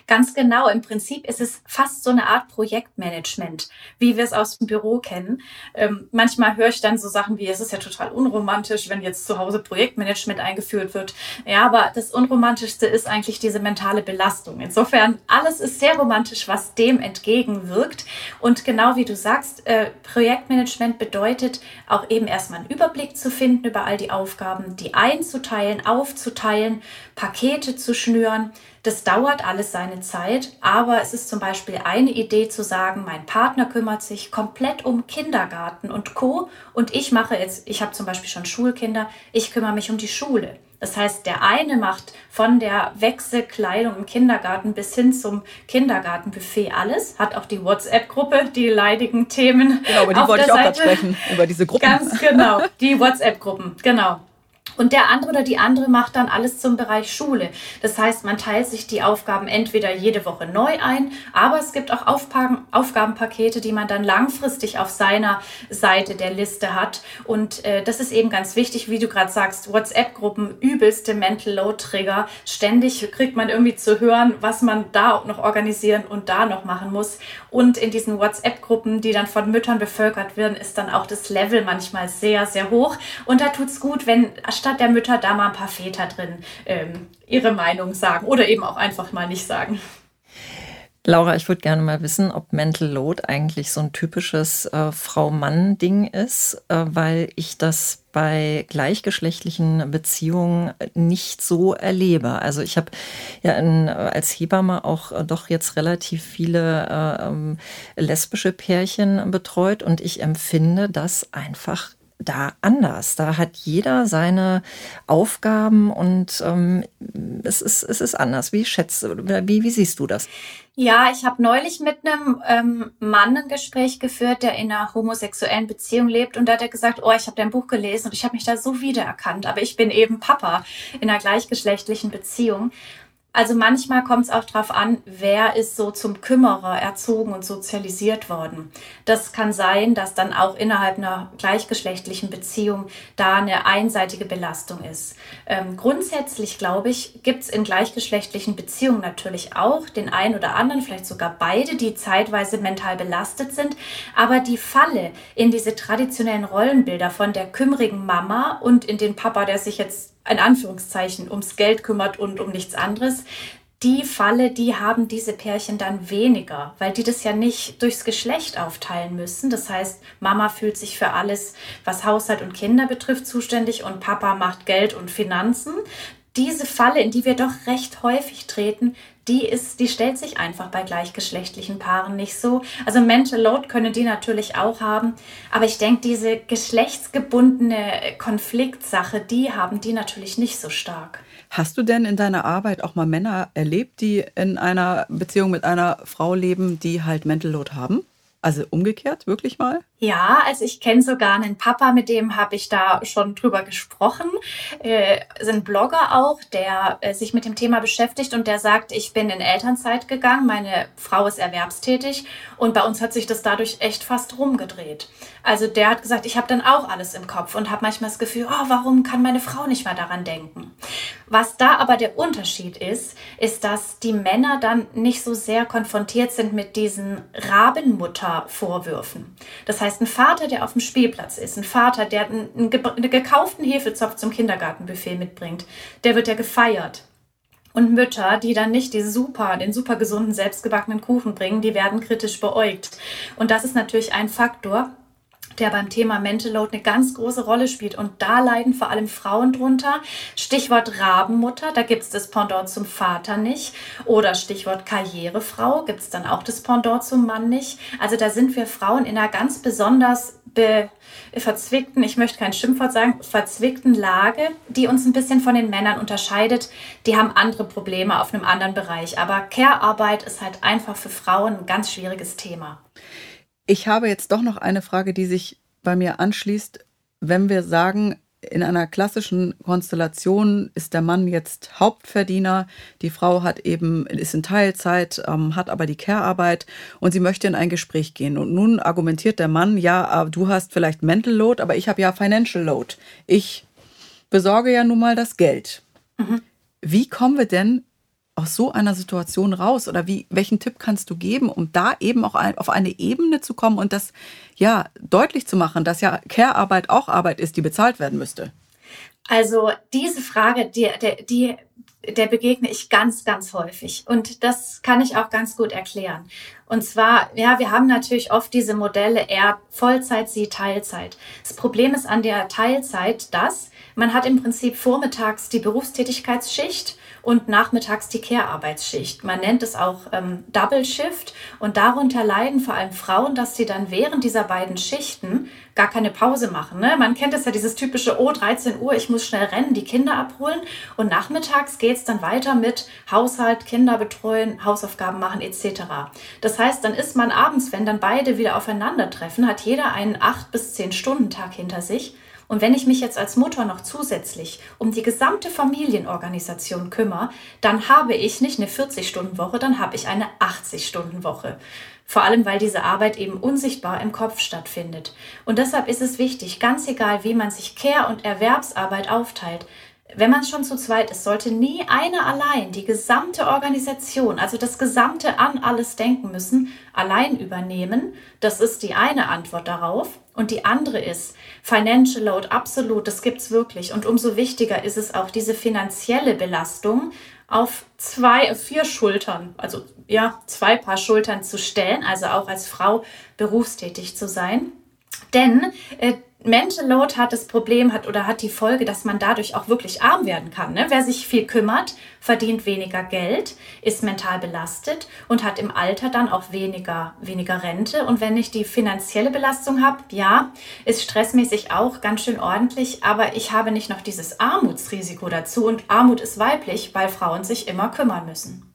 Ganz genau. Im Prinzip ist es fast so eine Art Projektmanagement, wie wir es aus dem Büro kennen. Ähm, manchmal höre ich dann so Sachen wie, es ist ja total unromantisch, wenn jetzt zu Hause Projektmanagement eingeführt wird. Ja, aber das Unromantischste ist eigentlich diese mentale Belastung. Insofern, alles ist sehr romantisch, was dem entgegenwirkt. Und genau wie du sagst, äh, Projektmanagement bedeutet auch eben erstmal einen Überblick zu finden über all die Aufgaben, die einzuteilen, aufzuteilen, Pakete zu schnüren das dauert alles seine Zeit, aber es ist zum Beispiel eine Idee zu sagen, mein Partner kümmert sich komplett um Kindergarten und Co. Und ich mache jetzt, ich habe zum Beispiel schon Schulkinder, ich kümmere mich um die Schule. Das heißt, der eine macht von der Wechselkleidung im Kindergarten bis hin zum Kindergartenbuffet alles, hat auch die WhatsApp-Gruppe, die leidigen Themen. Genau, über die wollte ich auch gerade sprechen, über diese Gruppen. Ganz genau, die WhatsApp-Gruppen, genau. Und der andere oder die andere macht dann alles zum Bereich Schule. Das heißt, man teilt sich die Aufgaben entweder jede Woche neu ein, aber es gibt auch Aufgaben, Aufgabenpakete, die man dann langfristig auf seiner Seite der Liste hat. Und äh, das ist eben ganz wichtig, wie du gerade sagst, WhatsApp-Gruppen, übelste Mental Load-Trigger. Ständig kriegt man irgendwie zu hören, was man da noch organisieren und da noch machen muss. Und in diesen WhatsApp-Gruppen, die dann von Müttern bevölkert werden, ist dann auch das Level manchmal sehr, sehr hoch. Und da tut es gut, wenn statt der Mütter da mal ein paar Väter drin ähm, ihre Meinung sagen oder eben auch einfach mal nicht sagen. Laura, ich würde gerne mal wissen, ob Mental Load eigentlich so ein typisches äh, Frau-Mann-Ding ist, äh, weil ich das bei gleichgeschlechtlichen Beziehungen nicht so erlebe. Also ich habe ja in, als Hebamme auch äh, doch jetzt relativ viele äh, ähm, lesbische Pärchen betreut und ich empfinde das einfach da anders. Da hat jeder seine Aufgaben und ähm, es, ist, es ist anders. Wie schätzt wie, wie siehst du das? Ja, ich habe neulich mit einem ähm, Mann ein Gespräch geführt, der in einer homosexuellen Beziehung lebt und da hat er gesagt, oh, ich habe dein Buch gelesen und ich habe mich da so wiedererkannt, aber ich bin eben Papa in einer gleichgeschlechtlichen Beziehung. Also manchmal kommt es auch darauf an, wer ist so zum Kümmerer erzogen und sozialisiert worden. Das kann sein, dass dann auch innerhalb einer gleichgeschlechtlichen Beziehung da eine einseitige Belastung ist. Ähm, grundsätzlich, glaube ich, gibt es in gleichgeschlechtlichen Beziehungen natürlich auch den einen oder anderen, vielleicht sogar beide, die zeitweise mental belastet sind. Aber die Falle in diese traditionellen Rollenbilder von der kümmerigen Mama und in den Papa, der sich jetzt in Anführungszeichen ums Geld kümmert und um nichts anderes, die Falle, die haben diese Pärchen dann weniger, weil die das ja nicht durchs Geschlecht aufteilen müssen. Das heißt, Mama fühlt sich für alles, was Haushalt und Kinder betrifft, zuständig und Papa macht Geld und Finanzen. Diese Falle, in die wir doch recht häufig treten, die ist, die stellt sich einfach bei gleichgeschlechtlichen Paaren nicht so. Also Mental Load können die natürlich auch haben, aber ich denke, diese geschlechtsgebundene Konfliktsache, die haben die natürlich nicht so stark. Hast du denn in deiner Arbeit auch mal Männer erlebt, die in einer Beziehung mit einer Frau leben, die halt Mental Load haben? Also umgekehrt, wirklich mal? Ja, also ich kenne sogar einen Papa, mit dem habe ich da schon drüber gesprochen. Äh, ein Blogger auch, der äh, sich mit dem Thema beschäftigt und der sagt, ich bin in Elternzeit gegangen, meine Frau ist erwerbstätig und bei uns hat sich das dadurch echt fast rumgedreht. Also der hat gesagt, ich habe dann auch alles im Kopf und habe manchmal das Gefühl, oh, warum kann meine Frau nicht mal daran denken? Was da aber der Unterschied ist, ist, dass die Männer dann nicht so sehr konfrontiert sind mit diesen Rabenmutter-Vorwürfen. Das heißt, heißt, ein Vater, der auf dem Spielplatz ist, ein Vater, der einen, einen gekauften Hefezopf zum Kindergartenbuffet mitbringt, der wird ja gefeiert. Und Mütter, die dann nicht die super, den super gesunden, selbstgebackenen Kuchen bringen, die werden kritisch beäugt. Und das ist natürlich ein Faktor, der beim Thema Mental Load eine ganz große Rolle spielt. Und da leiden vor allem Frauen drunter. Stichwort Rabenmutter, da gibt es das Pendant zum Vater nicht. Oder Stichwort Karrierefrau, gibt es dann auch das Pendant zum Mann nicht. Also da sind wir Frauen in einer ganz besonders be verzwickten, ich möchte kein Schimpfwort sagen, verzwickten Lage, die uns ein bisschen von den Männern unterscheidet. Die haben andere Probleme auf einem anderen Bereich. Aber Care-Arbeit ist halt einfach für Frauen ein ganz schwieriges Thema. Ich habe jetzt doch noch eine Frage, die sich bei mir anschließt. Wenn wir sagen, in einer klassischen Konstellation ist der Mann jetzt Hauptverdiener, die Frau hat eben ist in Teilzeit, ähm, hat aber die Care-Arbeit und sie möchte in ein Gespräch gehen. Und nun argumentiert der Mann, ja, äh, du hast vielleicht Mental Load, aber ich habe ja Financial Load. Ich besorge ja nun mal das Geld. Mhm. Wie kommen wir denn aus so einer Situation raus? Oder wie, welchen Tipp kannst du geben, um da eben auch ein, auf eine Ebene zu kommen und das ja deutlich zu machen, dass ja Care-Arbeit auch Arbeit ist, die bezahlt werden müsste? Also diese Frage, die, die, die der begegne ich ganz, ganz häufig. Und das kann ich auch ganz gut erklären. Und zwar, ja, wir haben natürlich oft diese Modelle, er Vollzeit, sie Teilzeit. Das Problem ist an der Teilzeit, dass man hat im Prinzip vormittags die Berufstätigkeitsschicht und nachmittags die Care-Arbeitsschicht. Man nennt es auch ähm, Double Shift und darunter leiden vor allem Frauen, dass sie dann während dieser beiden Schichten gar keine Pause machen. Ne? Man kennt es ja, dieses typische, oh, 13 Uhr, ich muss schnell rennen, die Kinder abholen und nachmittags geht es dann weiter mit Haushalt, Kinder betreuen, Hausaufgaben machen etc. Das heißt, dann ist man abends, wenn dann beide wieder aufeinandertreffen, hat jeder einen 8 bis 10 Stunden Tag hinter sich und wenn ich mich jetzt als Mutter noch zusätzlich um die gesamte Familienorganisation kümmere, dann habe ich nicht eine 40-Stunden-Woche, dann habe ich eine 80-Stunden-Woche. Vor allem, weil diese Arbeit eben unsichtbar im Kopf stattfindet. Und deshalb ist es wichtig, ganz egal, wie man sich Care- und Erwerbsarbeit aufteilt, wenn man schon zu zweit ist, sollte nie einer allein die gesamte Organisation, also das gesamte an alles denken müssen, allein übernehmen. Das ist die eine Antwort darauf. Und die andere ist Financial Load, absolut, das gibt's wirklich. Und umso wichtiger ist es auch, diese finanzielle Belastung auf zwei, vier Schultern, also ja, zwei Paar Schultern zu stellen, also auch als Frau berufstätig zu sein. Denn äh, Mental Load hat das Problem hat oder hat die Folge, dass man dadurch auch wirklich arm werden kann. Ne? Wer sich viel kümmert, verdient weniger Geld, ist mental belastet und hat im Alter dann auch weniger, weniger Rente. Und wenn ich die finanzielle Belastung habe, ja, ist stressmäßig auch ganz schön ordentlich, aber ich habe nicht noch dieses Armutsrisiko dazu. Und Armut ist weiblich, weil Frauen sich immer kümmern müssen.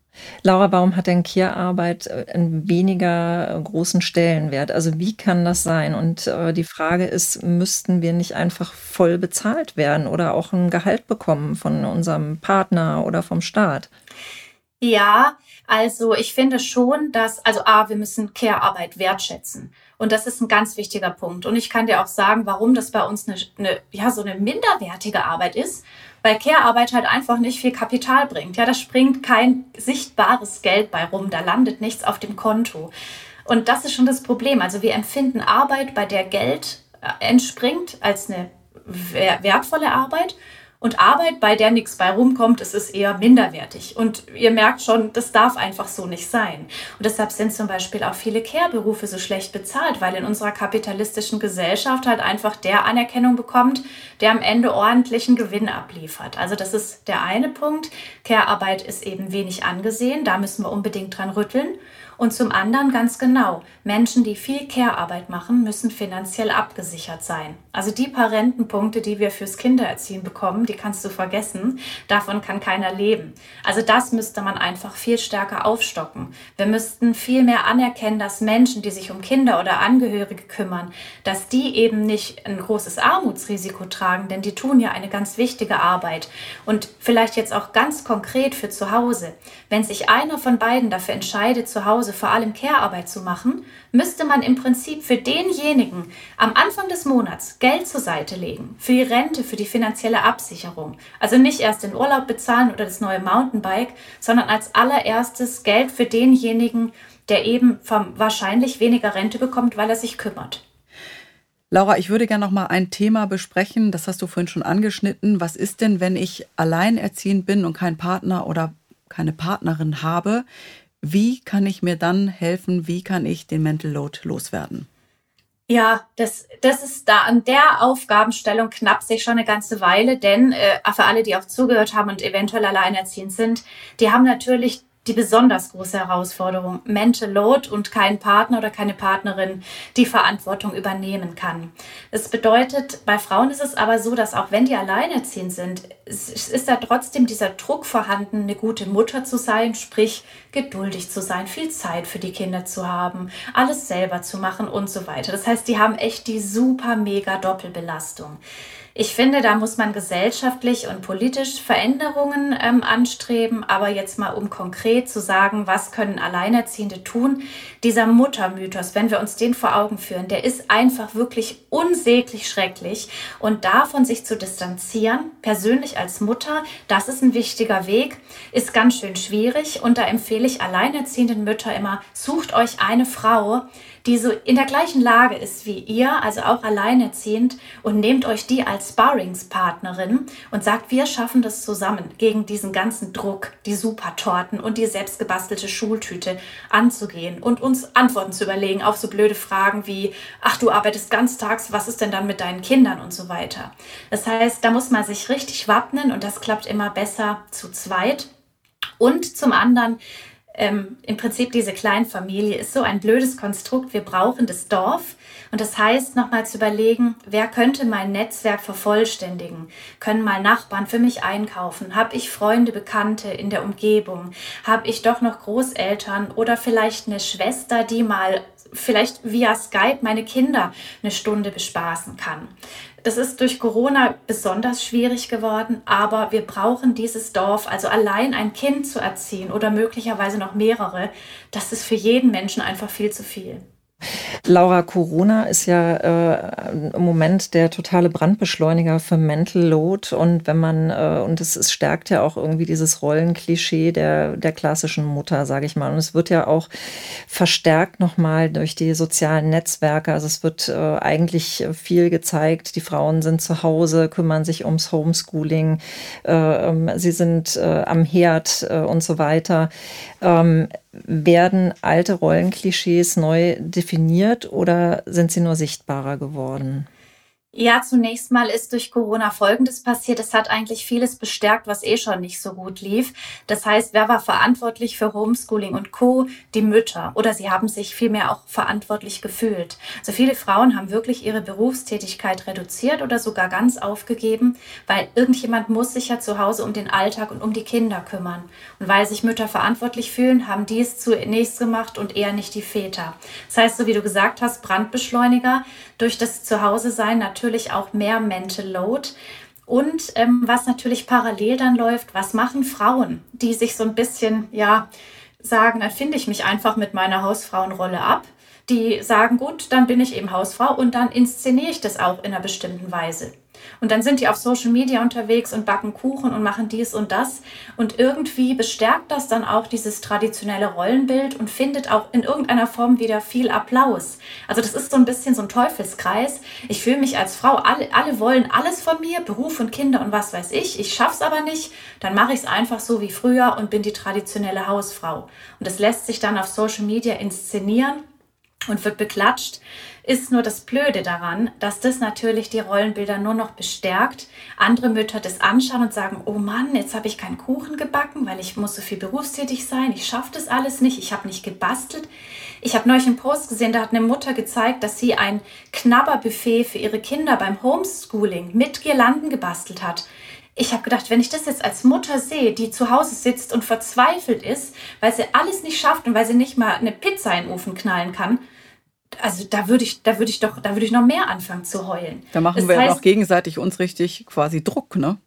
Laura, warum hat denn Care-Arbeit äh, einen weniger großen Stellenwert? Also wie kann das sein? Und äh, die Frage ist, müssten wir nicht einfach voll bezahlt werden oder auch ein Gehalt bekommen von unserem Partner oder vom Staat? Ja, also ich finde schon, dass, also A, wir müssen Care-Arbeit wertschätzen. Und das ist ein ganz wichtiger Punkt. Und ich kann dir auch sagen, warum das bei uns eine, eine ja, so eine minderwertige Arbeit ist weil Care-Arbeit halt einfach nicht viel Kapital bringt. Ja, da springt kein sichtbares Geld bei rum, da landet nichts auf dem Konto. Und das ist schon das Problem. Also wir empfinden Arbeit, bei der Geld äh, entspringt, als eine wertvolle Arbeit und Arbeit, bei der nichts bei rumkommt, ist es eher minderwertig. Und ihr merkt schon, das darf einfach so nicht sein. Und deshalb sind zum Beispiel auch viele Care-Berufe so schlecht bezahlt, weil in unserer kapitalistischen Gesellschaft halt einfach der Anerkennung bekommt, der am Ende ordentlichen Gewinn abliefert. Also das ist der eine Punkt. Care-Arbeit ist eben wenig angesehen. Da müssen wir unbedingt dran rütteln. Und zum anderen ganz genau, Menschen, die viel Care-Arbeit machen, müssen finanziell abgesichert sein. Also die paar Rentenpunkte, die wir fürs Kindererziehen bekommen, die kannst du vergessen. Davon kann keiner leben. Also das müsste man einfach viel stärker aufstocken. Wir müssten viel mehr anerkennen, dass Menschen, die sich um Kinder oder Angehörige kümmern, dass die eben nicht ein großes Armutsrisiko tragen, denn die tun ja eine ganz wichtige Arbeit. Und vielleicht jetzt auch ganz konkret für zu Hause. Wenn sich einer von beiden dafür entscheidet, zu Hause vor allem Care-Arbeit zu machen, müsste man im Prinzip für denjenigen am Anfang des Monats Geld zur Seite legen. Für die Rente, für die finanzielle Absicherung. Also nicht erst den Urlaub bezahlen oder das neue Mountainbike, sondern als allererstes Geld für denjenigen, der eben vom wahrscheinlich weniger Rente bekommt, weil er sich kümmert. Laura, ich würde gerne noch mal ein Thema besprechen, das hast du vorhin schon angeschnitten. Was ist denn, wenn ich alleinerziehend bin und keinen Partner oder keine Partnerin habe? Wie kann ich mir dann helfen? Wie kann ich den Mental Load loswerden? Ja, das, das ist da an der Aufgabenstellung knapp sich schon eine ganze Weile, denn äh, für alle, die auch zugehört haben und eventuell alleinerziehend sind, die haben natürlich die besonders große Herausforderung. Mental Load und kein Partner oder keine Partnerin die Verantwortung übernehmen kann. Das bedeutet, bei Frauen ist es aber so, dass auch wenn die alleinerziehend sind, ist da trotzdem dieser Druck vorhanden, eine gute Mutter zu sein, sprich geduldig zu sein, viel Zeit für die Kinder zu haben, alles selber zu machen und so weiter. Das heißt, die haben echt die super mega Doppelbelastung. Ich finde, da muss man gesellschaftlich und politisch Veränderungen ähm, anstreben. Aber jetzt mal, um konkret zu sagen, was können Alleinerziehende tun? Dieser Muttermythos, wenn wir uns den vor Augen führen, der ist einfach wirklich unsäglich schrecklich. Und davon sich zu distanzieren, persönlich als Mutter, das ist ein wichtiger Weg, ist ganz schön schwierig. Und da empfehle ich alleinerziehenden Mütter immer, sucht euch eine Frau, die so in der gleichen Lage ist wie ihr, also auch alleinerziehend, und nehmt euch die als Sparringspartnerin und sagt, wir schaffen das zusammen, gegen diesen ganzen Druck, die Supertorten und die selbstgebastelte Schultüte anzugehen und uns Antworten zu überlegen auf so blöde Fragen wie, ach, du arbeitest ganztags, was ist denn dann mit deinen Kindern und so weiter. Das heißt, da muss man sich richtig wappnen und das klappt immer besser zu zweit. Und zum anderen ähm, im Prinzip diese Kleinfamilie ist so ein blödes Konstrukt. Wir brauchen das Dorf. Und das heißt, nochmal zu überlegen, wer könnte mein Netzwerk vervollständigen? Können mal Nachbarn für mich einkaufen? Habe ich Freunde, Bekannte in der Umgebung? Habe ich doch noch Großeltern oder vielleicht eine Schwester, die mal vielleicht via Skype meine Kinder eine Stunde bespaßen kann? Das ist durch Corona besonders schwierig geworden, aber wir brauchen dieses Dorf, also allein ein Kind zu erziehen oder möglicherweise noch mehrere, das ist für jeden Menschen einfach viel zu viel. Laura, Corona ist ja äh, im Moment der totale Brandbeschleuniger für Mental Load und wenn man äh, und es, es stärkt ja auch irgendwie dieses Rollenklischee der der klassischen Mutter, sage ich mal. Und es wird ja auch verstärkt nochmal durch die sozialen Netzwerke. Also es wird äh, eigentlich viel gezeigt. Die Frauen sind zu Hause, kümmern sich ums Homeschooling, äh, ähm, sie sind äh, am Herd äh, und so weiter. Ähm, werden alte Rollenklischees neu definiert oder sind sie nur sichtbarer geworden? Ja, zunächst mal ist durch Corona Folgendes passiert. Es hat eigentlich vieles bestärkt, was eh schon nicht so gut lief. Das heißt, wer war verantwortlich für Homeschooling und Co? Die Mütter. Oder sie haben sich vielmehr auch verantwortlich gefühlt. Also viele Frauen haben wirklich ihre Berufstätigkeit reduziert oder sogar ganz aufgegeben, weil irgendjemand muss sich ja zu Hause um den Alltag und um die Kinder kümmern. Und weil sich Mütter verantwortlich fühlen, haben die es zunächst gemacht und eher nicht die Väter. Das heißt, so wie du gesagt hast, Brandbeschleuniger durch das Zuhause sein natürlich auch mehr Mental Load. Und ähm, was natürlich parallel dann läuft, was machen Frauen, die sich so ein bisschen, ja, sagen, dann finde ich mich einfach mit meiner Hausfrauenrolle ab. Die sagen, gut, dann bin ich eben Hausfrau und dann inszeniere ich das auch in einer bestimmten Weise. Und dann sind die auf Social Media unterwegs und backen Kuchen und machen dies und das. Und irgendwie bestärkt das dann auch dieses traditionelle Rollenbild und findet auch in irgendeiner Form wieder viel Applaus. Also das ist so ein bisschen so ein Teufelskreis. Ich fühle mich als Frau, alle, alle wollen alles von mir, Beruf und Kinder und was weiß ich. Ich schaff's aber nicht. Dann mache ich es einfach so wie früher und bin die traditionelle Hausfrau. Und das lässt sich dann auf Social Media inszenieren und wird beklatscht, ist nur das Blöde daran, dass das natürlich die Rollenbilder nur noch bestärkt. Andere Mütter das anschauen und sagen, oh Mann, jetzt habe ich keinen Kuchen gebacken, weil ich muss so viel berufstätig sein, ich schaffe das alles nicht, ich habe nicht gebastelt. Ich habe neulich einen Post gesehen, da hat eine Mutter gezeigt, dass sie ein Knabberbuffet für ihre Kinder beim Homeschooling mit Girlanden gebastelt hat. Ich habe gedacht, wenn ich das jetzt als Mutter sehe, die zu Hause sitzt und verzweifelt ist, weil sie alles nicht schafft und weil sie nicht mal eine Pizza in den Ofen knallen kann, also da würde ich, da würde ich doch, da würde ich noch mehr anfangen zu heulen. Da machen das wir heißt, auch gegenseitig uns richtig quasi Druck, ne?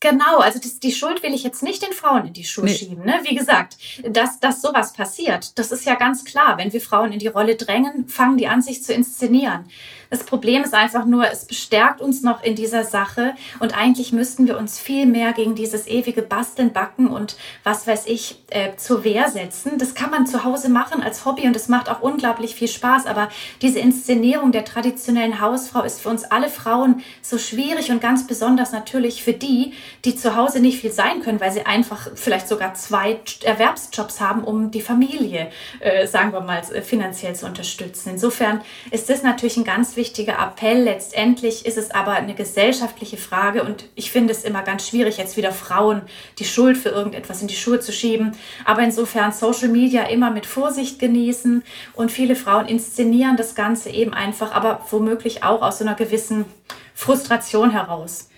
Genau, also das, die Schuld will ich jetzt nicht den Frauen in die Schuhe nee. schieben. Ne? Wie gesagt, dass, dass sowas passiert, das ist ja ganz klar. Wenn wir Frauen in die Rolle drängen, fangen die an, sich zu inszenieren. Das Problem ist einfach nur, es bestärkt uns noch in dieser Sache und eigentlich müssten wir uns viel mehr gegen dieses ewige Basteln, Backen und was weiß ich äh, zur Wehr setzen. Das kann man zu Hause machen als Hobby und es macht auch unglaublich viel Spaß, aber diese Inszenierung der traditionellen Hausfrau ist für uns alle Frauen so schwierig und ganz besonders natürlich für die, die zu Hause nicht viel sein können, weil sie einfach vielleicht sogar zwei Erwerbsjobs haben, um die Familie, äh, sagen wir mal, finanziell zu unterstützen. Insofern ist das natürlich ein ganz wichtiger Appell. Letztendlich ist es aber eine gesellschaftliche Frage und ich finde es immer ganz schwierig, jetzt wieder Frauen die Schuld für irgendetwas in die Schuhe zu schieben. Aber insofern Social Media immer mit Vorsicht genießen und viele Frauen inszenieren das Ganze eben einfach, aber womöglich auch aus so einer gewissen Frustration heraus.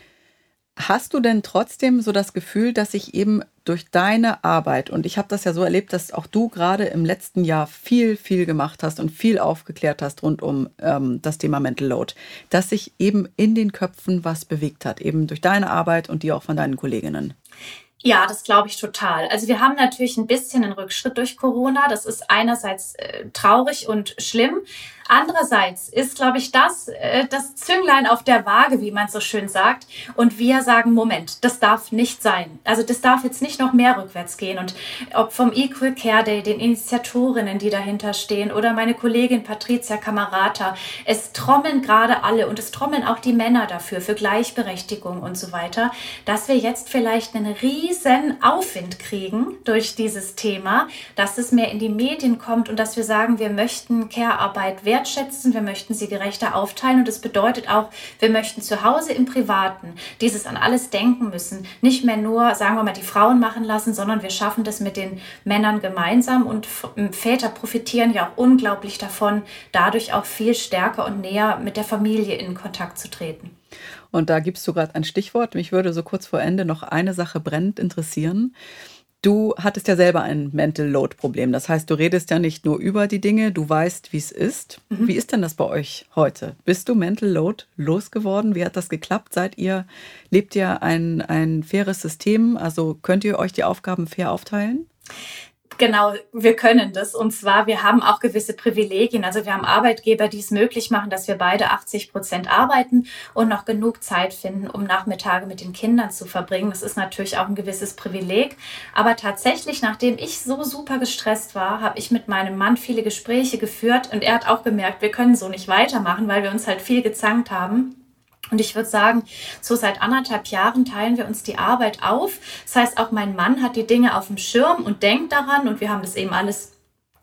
Hast du denn trotzdem so das Gefühl, dass sich eben durch deine Arbeit, und ich habe das ja so erlebt, dass auch du gerade im letzten Jahr viel, viel gemacht hast und viel aufgeklärt hast rund um ähm, das Thema Mental Load, dass sich eben in den Köpfen was bewegt hat, eben durch deine Arbeit und die auch von deinen Kolleginnen? Ja, das glaube ich total. Also wir haben natürlich ein bisschen einen Rückschritt durch Corona. Das ist einerseits äh, traurig und schlimm. Andererseits ist, glaube ich, das äh, das Zünglein auf der Waage, wie man so schön sagt. Und wir sagen, Moment, das darf nicht sein. Also das darf jetzt nicht noch mehr rückwärts gehen. Und ob vom Equal Care Day, den Initiatorinnen, die dahinter stehen, oder meine Kollegin Patricia Camarata, es trommeln gerade alle und es trommeln auch die Männer dafür, für Gleichberechtigung und so weiter, dass wir jetzt vielleicht einen riesen Aufwind kriegen durch dieses Thema, dass es mehr in die Medien kommt und dass wir sagen, wir möchten Care-Arbeit werden wertschätzen, wir möchten sie gerechter aufteilen und das bedeutet auch, wir möchten zu Hause im Privaten dieses an alles denken müssen, nicht mehr nur, sagen wir mal, die Frauen machen lassen, sondern wir schaffen das mit den Männern gemeinsam und Väter profitieren ja auch unglaublich davon, dadurch auch viel stärker und näher mit der Familie in Kontakt zu treten. Und da gibst du gerade ein Stichwort. Mich würde so kurz vor Ende noch eine Sache brennend interessieren. Du hattest ja selber ein Mental Load Problem. Das heißt, du redest ja nicht nur über die Dinge, du weißt, wie es ist. Mhm. Wie ist denn das bei euch heute? Bist du Mental Load losgeworden? Wie hat das geklappt? Seid ihr, lebt ihr ein, ein faires System? Also könnt ihr euch die Aufgaben fair aufteilen? Genau, wir können das. Und zwar, wir haben auch gewisse Privilegien. Also wir haben Arbeitgeber, die es möglich machen, dass wir beide 80 Prozent arbeiten und noch genug Zeit finden, um Nachmittage mit den Kindern zu verbringen. Das ist natürlich auch ein gewisses Privileg. Aber tatsächlich, nachdem ich so super gestresst war, habe ich mit meinem Mann viele Gespräche geführt und er hat auch gemerkt, wir können so nicht weitermachen, weil wir uns halt viel gezankt haben. Und ich würde sagen, so seit anderthalb Jahren teilen wir uns die Arbeit auf. Das heißt, auch mein Mann hat die Dinge auf dem Schirm und denkt daran und wir haben das eben alles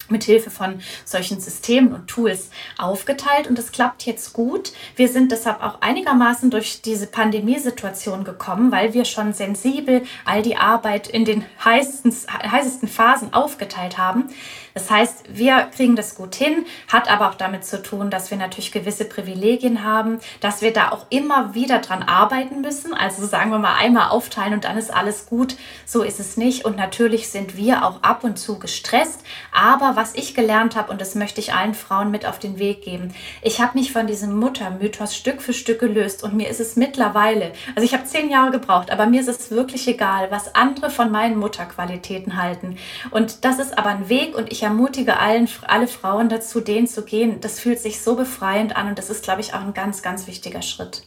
mit Hilfe von solchen Systemen und Tools aufgeteilt und es klappt jetzt gut. Wir sind deshalb auch einigermaßen durch diese Pandemiesituation gekommen, weil wir schon sensibel all die Arbeit in den heißesten, heißesten Phasen aufgeteilt haben. Das heißt, wir kriegen das gut hin, hat aber auch damit zu tun, dass wir natürlich gewisse Privilegien haben, dass wir da auch immer wieder dran arbeiten müssen. Also sagen wir mal einmal aufteilen und dann ist alles gut. So ist es nicht. Und natürlich sind wir auch ab und zu gestresst. Aber was ich gelernt habe, und das möchte ich allen Frauen mit auf den Weg geben, ich habe mich von diesem Muttermythos Stück für Stück gelöst und mir ist es mittlerweile, also ich habe zehn Jahre gebraucht, aber mir ist es wirklich egal, was andere von meinen Mutterqualitäten halten. Und das ist aber ein Weg und ich ich ermutige allen, alle Frauen dazu, den zu gehen. Das fühlt sich so befreiend an und das ist, glaube ich, auch ein ganz, ganz wichtiger Schritt.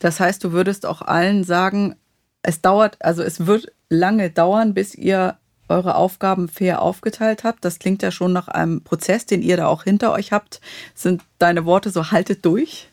Das heißt, du würdest auch allen sagen, es dauert, also es wird lange dauern, bis ihr eure Aufgaben fair aufgeteilt habt. Das klingt ja schon nach einem Prozess, den ihr da auch hinter euch habt. Sind deine Worte so haltet durch?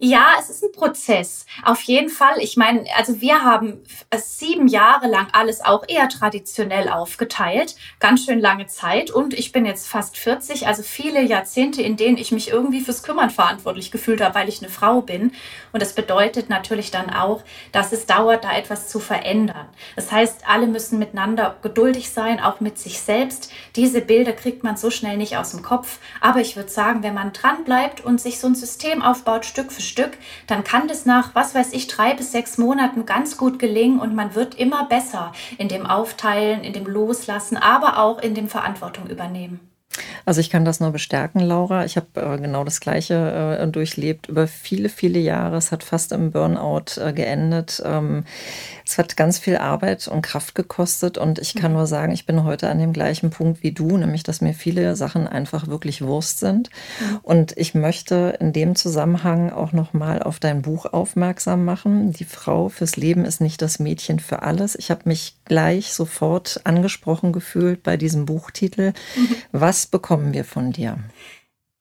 Ja, es ist ein Prozess. Auf jeden Fall. Ich meine, also wir haben sieben Jahre lang alles auch eher traditionell aufgeteilt. Ganz schön lange Zeit. Und ich bin jetzt fast 40, also viele Jahrzehnte, in denen ich mich irgendwie fürs Kümmern verantwortlich gefühlt habe, weil ich eine Frau bin. Und das bedeutet natürlich dann auch, dass es dauert, da etwas zu verändern. Das heißt, alle müssen miteinander geduldig sein, auch mit sich selbst. Diese Bilder kriegt man so schnell nicht aus dem Kopf. Aber ich würde sagen, wenn man dran bleibt und sich so ein System aufbaut, Stück für Stück, dann kann das nach, was weiß ich, drei bis sechs Monaten ganz gut gelingen und man wird immer besser in dem Aufteilen, in dem Loslassen, aber auch in dem Verantwortung übernehmen. Also ich kann das nur bestärken, Laura. Ich habe äh, genau das Gleiche äh, durchlebt über viele, viele Jahre. Es hat fast im Burnout äh, geendet. Ähm, es hat ganz viel Arbeit und Kraft gekostet und ich kann mhm. nur sagen, ich bin heute an dem gleichen Punkt wie du, nämlich dass mir viele Sachen einfach wirklich Wurst sind. Mhm. Und ich möchte in dem Zusammenhang auch nochmal auf dein Buch aufmerksam machen. Die Frau fürs Leben ist nicht das Mädchen für alles. Ich habe mich gleich sofort angesprochen gefühlt bei diesem Buchtitel. Mhm. Was bekommen wir von dir?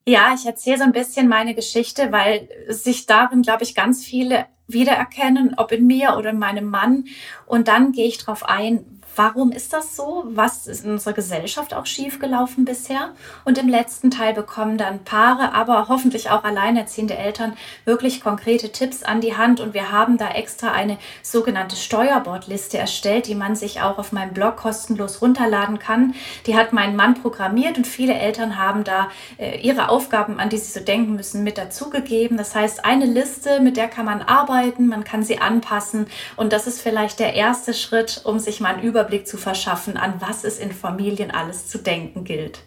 Ja, ich erzähle so ein bisschen meine Geschichte, weil sich darin, glaube ich, ganz viele wiedererkennen, ob in mir oder in meinem Mann. Und dann gehe ich darauf ein, Warum ist das so? Was ist in unserer Gesellschaft auch schiefgelaufen bisher? Und im letzten Teil bekommen dann Paare, aber hoffentlich auch alleinerziehende Eltern wirklich konkrete Tipps an die Hand. Und wir haben da extra eine sogenannte Steuerbordliste erstellt, die man sich auch auf meinem Blog kostenlos runterladen kann. Die hat mein Mann programmiert und viele Eltern haben da äh, ihre Aufgaben, an die sie so denken müssen, mit dazugegeben. Das heißt, eine Liste, mit der kann man arbeiten, man kann sie anpassen. Und das ist vielleicht der erste Schritt, um sich mal einen Überblick Überblick zu verschaffen, an was es in Familien alles zu denken gilt.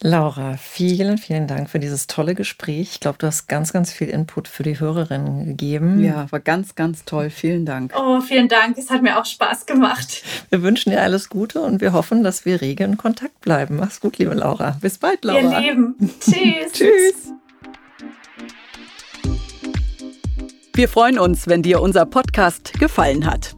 Laura, vielen, vielen Dank für dieses tolle Gespräch. Ich glaube, du hast ganz, ganz viel Input für die Hörerinnen gegeben. Ja, war ganz, ganz toll. Vielen Dank. Oh, vielen Dank. Es hat mir auch Spaß gemacht. Wir wünschen dir alles Gute und wir hoffen, dass wir rege in Kontakt bleiben. Mach's gut, liebe Laura. Bis bald, Laura. Ihr Lieben. Tschüss. Tschüss. Wir freuen uns, wenn dir unser Podcast gefallen hat.